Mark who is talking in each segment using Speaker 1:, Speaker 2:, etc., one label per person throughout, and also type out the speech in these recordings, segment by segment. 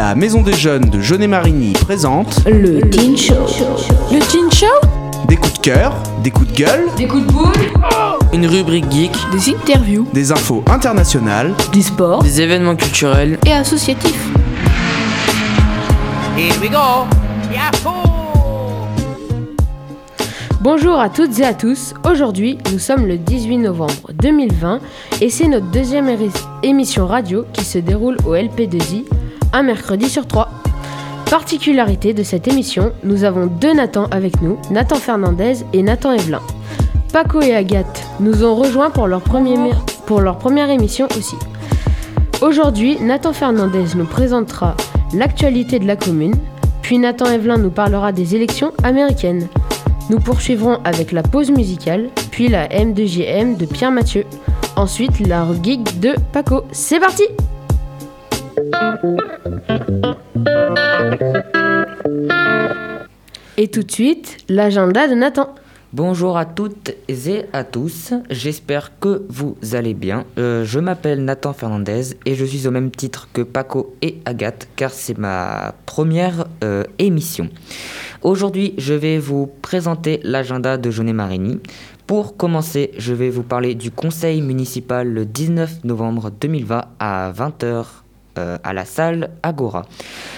Speaker 1: La Maison des Jeunes de Jeunet-Marigny présente
Speaker 2: Le Teen Show.
Speaker 3: Le Teen Show?
Speaker 1: Des coups de cœur, des coups de gueule,
Speaker 3: Des coups de boule?
Speaker 4: Une rubrique geek,
Speaker 3: Des interviews
Speaker 1: des infos internationales.
Speaker 2: Du sport.
Speaker 4: des événements culturels.
Speaker 3: Et associatifs
Speaker 2: Bonjour à toutes et à tous. Aujourd'hui, nous sommes le 18 novembre 2020 et c'est notre deuxième émission radio qui se déroule au LP2I un mercredi sur trois. Particularité de cette émission, nous avons deux Nathan avec nous, Nathan Fernandez et Nathan Evelyn. Paco et Agathe nous ont rejoints pour leur, premier pour première émission aussi. Aujourd'hui, Nathan Fernandez nous présentera l'actualité de la commune, puis Nathan Evelyn nous parlera des élections américaines. Nous poursuivrons avec la pause musicale, puis la M2JM de Pierre Mathieu. Ensuite, la geek de Paco. C'est parti Et tout de suite, l'agenda de Nathan.
Speaker 4: Bonjour à toutes et à tous, j'espère que vous allez bien. Euh, je m'appelle Nathan Fernandez et je suis au même titre que Paco et Agathe car c'est ma première euh, émission. Aujourd'hui, je vais vous présenter l'agenda de Jeunet Marigny. Pour commencer, je vais vous parler du conseil municipal le 19 novembre 2020 à 20h à la salle Agora.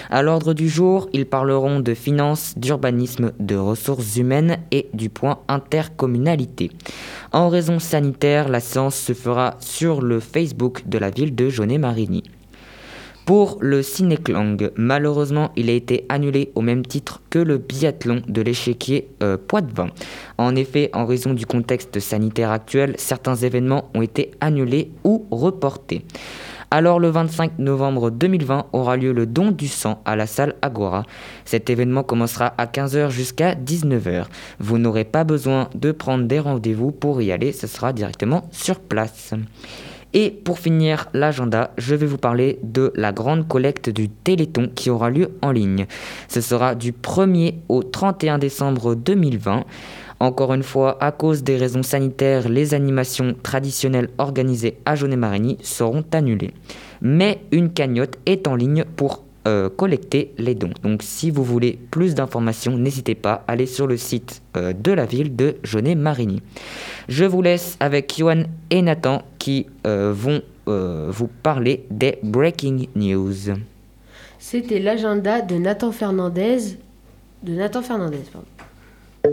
Speaker 4: À l'ordre du jour, ils parleront de finances, d'urbanisme, de ressources humaines et du point intercommunalité. En raison sanitaire, la séance se fera sur le Facebook de la ville de Jaunet-Marigny. Pour le Cinéclang, malheureusement, il a été annulé au même titre que le biathlon de l'échiquier euh, Poitvin. En effet, en raison du contexte sanitaire actuel, certains événements ont été annulés ou reportés. Alors le 25 novembre 2020 aura lieu le don du sang à la salle Agora. Cet événement commencera à 15h jusqu'à 19h. Vous n'aurez pas besoin de prendre des rendez-vous pour y aller, ce sera directement sur place. Et pour finir l'agenda, je vais vous parler de la grande collecte du Téléthon qui aura lieu en ligne. Ce sera du 1er au 31 décembre 2020. Encore une fois, à cause des raisons sanitaires, les animations traditionnelles organisées à Jaunet-Marigny seront annulées. Mais une cagnotte est en ligne pour euh, collecter les dons. Donc si vous voulez plus d'informations, n'hésitez pas à aller sur le site euh, de la ville de Jaunet-Marigny. Je vous laisse avec Johan et Nathan qui euh, vont vous parler des breaking news.
Speaker 2: C'était l'agenda de Nathan Fernandez. De Nathan Fernandez, pardon. Tout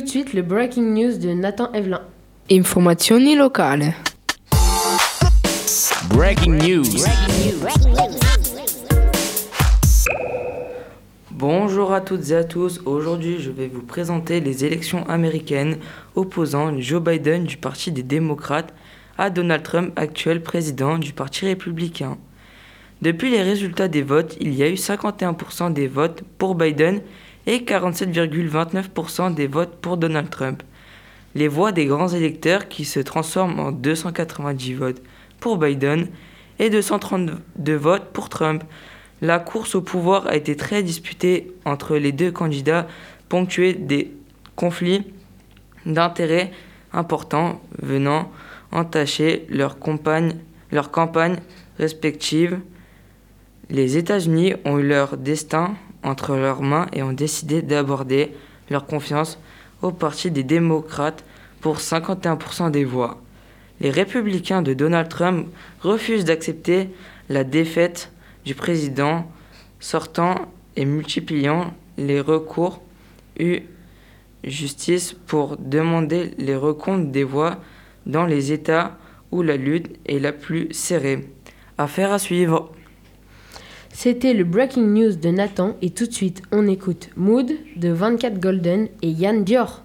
Speaker 2: de suite, le breaking news de Nathan Evelyn.
Speaker 3: Informazioni locali
Speaker 1: Breaking news.
Speaker 4: Bonjour à toutes et à tous. Aujourd'hui, je vais vous présenter les élections américaines opposant Joe Biden du Parti des démocrates à Donald Trump, actuel président du Parti républicain. Depuis les résultats des votes, il y a eu 51% des votes pour Biden et 47,29% des votes pour Donald Trump. Les voix des grands électeurs qui se transforment en 290 votes pour Biden et 232 votes pour Trump. La course au pouvoir a été très disputée entre les deux candidats, ponctuée des conflits d'intérêts importants venant entacher leurs campagnes, leurs campagnes respectives. Les États-Unis ont eu leur destin entre leurs mains et ont décidé d'aborder leur confiance au Parti des démocrates pour 51% des voix. Les républicains de Donald Trump refusent d'accepter la défaite du président sortant et multipliant les recours eu justice pour demander les recomptes des voix dans les États où la lutte est la plus serrée. Affaire à suivre.
Speaker 2: C'était le breaking news de Nathan et tout de suite, on écoute Mood de 24 Golden et Yann Dior.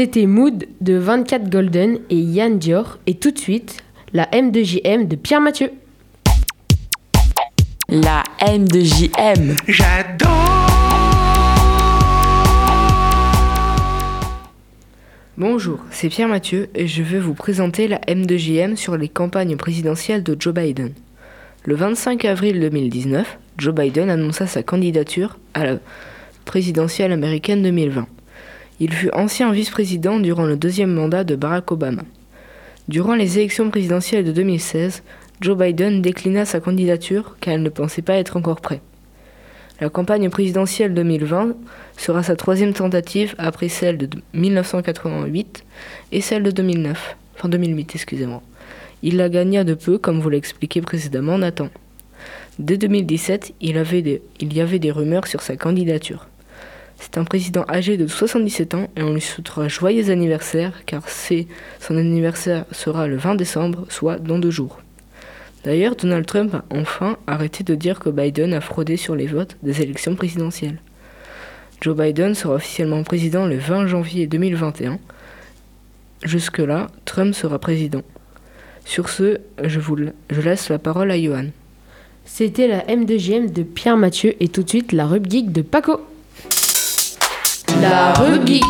Speaker 2: C'était Mood de 24 Golden et Yann Dior. Et tout de suite, la M2JM de Pierre Mathieu.
Speaker 5: La M de JM.
Speaker 3: Bonjour, c'est Pierre Mathieu et je vais vous présenter la M2JM sur les campagnes présidentielles de Joe Biden. Le 25 avril 2019, Joe Biden annonça sa candidature à la présidentielle américaine 2020. Il fut ancien vice-président durant le deuxième mandat de Barack Obama. Durant les élections présidentielles de 2016, Joe Biden déclina sa candidature car il ne pensait pas être encore prêt. La campagne présidentielle 2020 sera sa troisième tentative après celle de 1988 et celle de 2009. Enfin 2008, excusez-moi. Il la gagna de peu, comme vous l'a expliqué précédemment Nathan. Dès 2017, il, avait des- il y avait des rumeurs sur sa candidature. C'est un président âgé de 77 ans et on lui souhaitera joyeux anniversaire car c'est son anniversaire sera le 20 décembre, soit dans deux jours. D'ailleurs, Donald Trump a enfin arrêté de dire que Biden a fraudé sur les votes des élections présidentielles. Joe Biden sera officiellement président le 20 janvier 2021. Jusque-là, Trump sera président. Sur ce, je, vous, laisse la parole à Johan.
Speaker 2: C'était la M2JM de Pierre Mathieu et tout de suite la Rub Geek de Paco. La Rub Geek.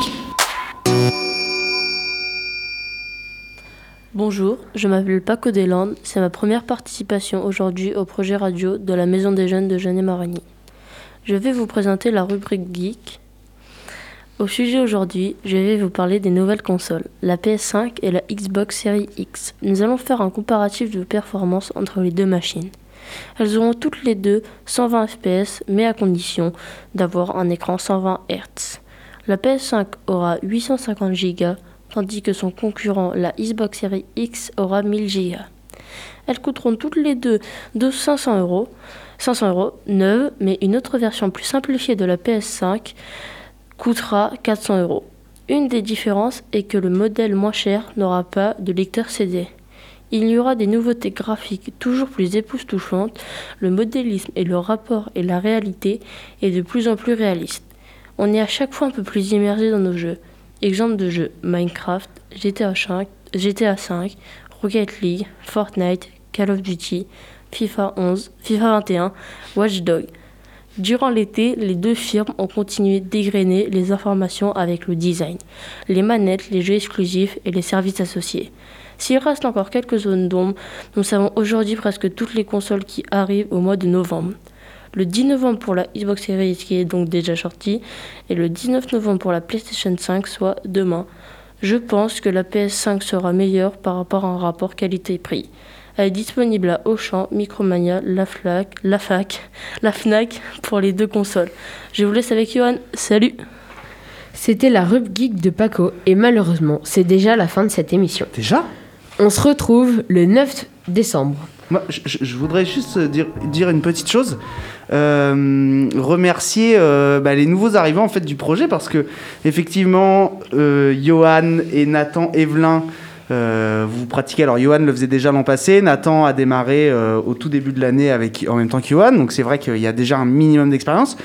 Speaker 6: Bonjour, je m'appelle Paco Deslandes. C'est ma première participation aujourd'hui au projet radio de la Maison des Jeunes de Genet Marigny. Je vais vous présenter la rubrique Geek. Au sujet aujourd'hui, je vais vous parler des nouvelles consoles, la PS5 et la Xbox Series X. Nous allons faire un comparatif de performance entre les deux machines. Elles auront toutes les deux 120 fps, mais à condition d'avoir un écran 120 Hz. La PS5 aura 850 Go, tandis que son concurrent, la Xbox Series X, aura 1000 Go. Elles coûteront toutes les deux de 500 euros, 500 euros neuves, mais une autre version plus simplifiée de la PS5 coûtera 400 euros. Une des différences est que le modèle moins cher n'aura pas de lecteur CD. Il y aura des nouveautés graphiques toujours plus époustouflantes, le modélisme et le rapport et la réalité est de plus en plus réaliste. On est à chaque fois un peu plus immergé dans nos jeux. Exemple de jeux Minecraft, GTA 5, GTA 5, Rocket League, Fortnite, Call of Duty, FIFA 11, FIFA 21, Watch Dogs. Durant l'été, les deux firmes ont continué d'égrainer les informations avec le design, les manettes, les jeux exclusifs et les services associés. S'il reste encore quelques zones d'ombre, nous savons aujourd'hui presque toutes les consoles qui arrivent au mois de novembre. Le 10 novembre pour la Xbox Series qui est donc déjà sortie et le 19 novembre pour la PlayStation 5, soit demain. Je pense que la PS5 sera meilleure par rapport à un rapport qualité-prix. Elle est disponible à Auchan, Micromania, La Flac, La Fac, La Fnac pour les deux consoles. Je vous laisse avec Johan. Salut
Speaker 2: C'était la Rub Geek de Paco et malheureusement, c'est déjà la fin de cette émission.
Speaker 1: Déjà?
Speaker 2: On se retrouve le 9 décembre.
Speaker 1: Je, voudrais juste dire, dire une petite chose. Euh, remercier euh, bah, les nouveaux arrivants en fait du projet parce que effectivement, euh, Johan et Nathan Evelyn. euh, vous pratiquez, alors Johan le faisait déjà l'an passé, Nathan a démarré euh, au tout début de l'année en même temps que Johan, donc c'est vrai qu'il y a déjà un minimum d'expérience.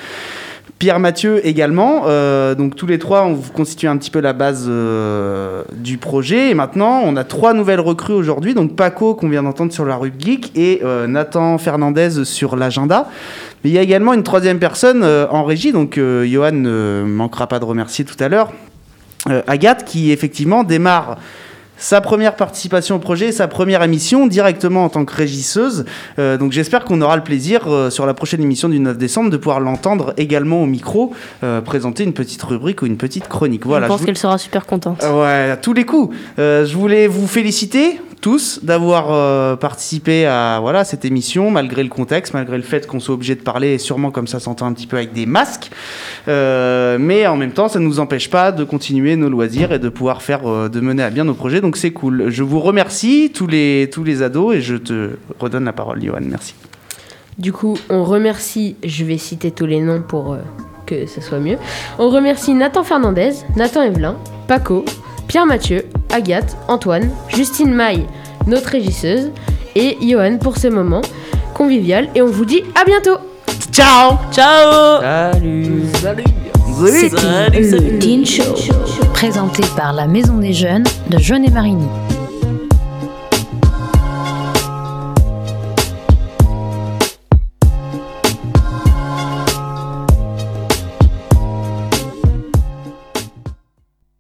Speaker 1: Pierre Mathieu également, euh, donc tous les trois on vous constitue un petit peu la base euh, du projet. Et maintenant on a trois nouvelles recrues aujourd'hui, donc Paco qu'on vient d'entendre sur la rue Geek et euh, Nathan Fernandez sur l'agenda. Mais il y a également une troisième personne en régie, donc Johan ne manquera pas de remercier tout à l'heure, Agathe qui effectivement démarre sa première participation au projet, sa première émission directement en tant que régisseuse. Euh, donc j'espère qu'on aura le plaisir euh, sur la prochaine émission du 9 décembre de pouvoir l'entendre également au micro, euh, présenter une petite rubrique ou une petite chronique. Voilà,
Speaker 6: Je pense
Speaker 1: je vous-
Speaker 6: qu'elle sera super contente.
Speaker 1: Ouais, à tous les coups. Je voulais vous féliciter tous d'avoir euh, participé à voilà cette émission, malgré le contexte, malgré le fait qu'on soit obligé de parler, sûrement comme ça s'entend un petit peu avec des masques. Euh, mais en même temps, ça ne nous empêche pas de continuer nos loisirs et de pouvoir faire, euh, de mener à bien nos projets. Donc c'est cool. Je vous remercie tous les tous les ados et je te redonne la parole, Johan. Merci.
Speaker 2: Du coup, on remercie, je vais citer tous les noms pour que ce soit mieux. On remercie Nathan Fernandez, Nathan Evelyn, Paco, Pierre Mathieu, Agathe, Antoine, Justine Maille, notre régisseuse, et Johan pour ce moment convivial. Et on vous dit à bientôt
Speaker 1: Ciao.
Speaker 5: Ciao
Speaker 4: Salut
Speaker 1: Salut.
Speaker 7: C'était le Teen Show, présenté par la Maison des Jeunes de Jeunet-Marigny.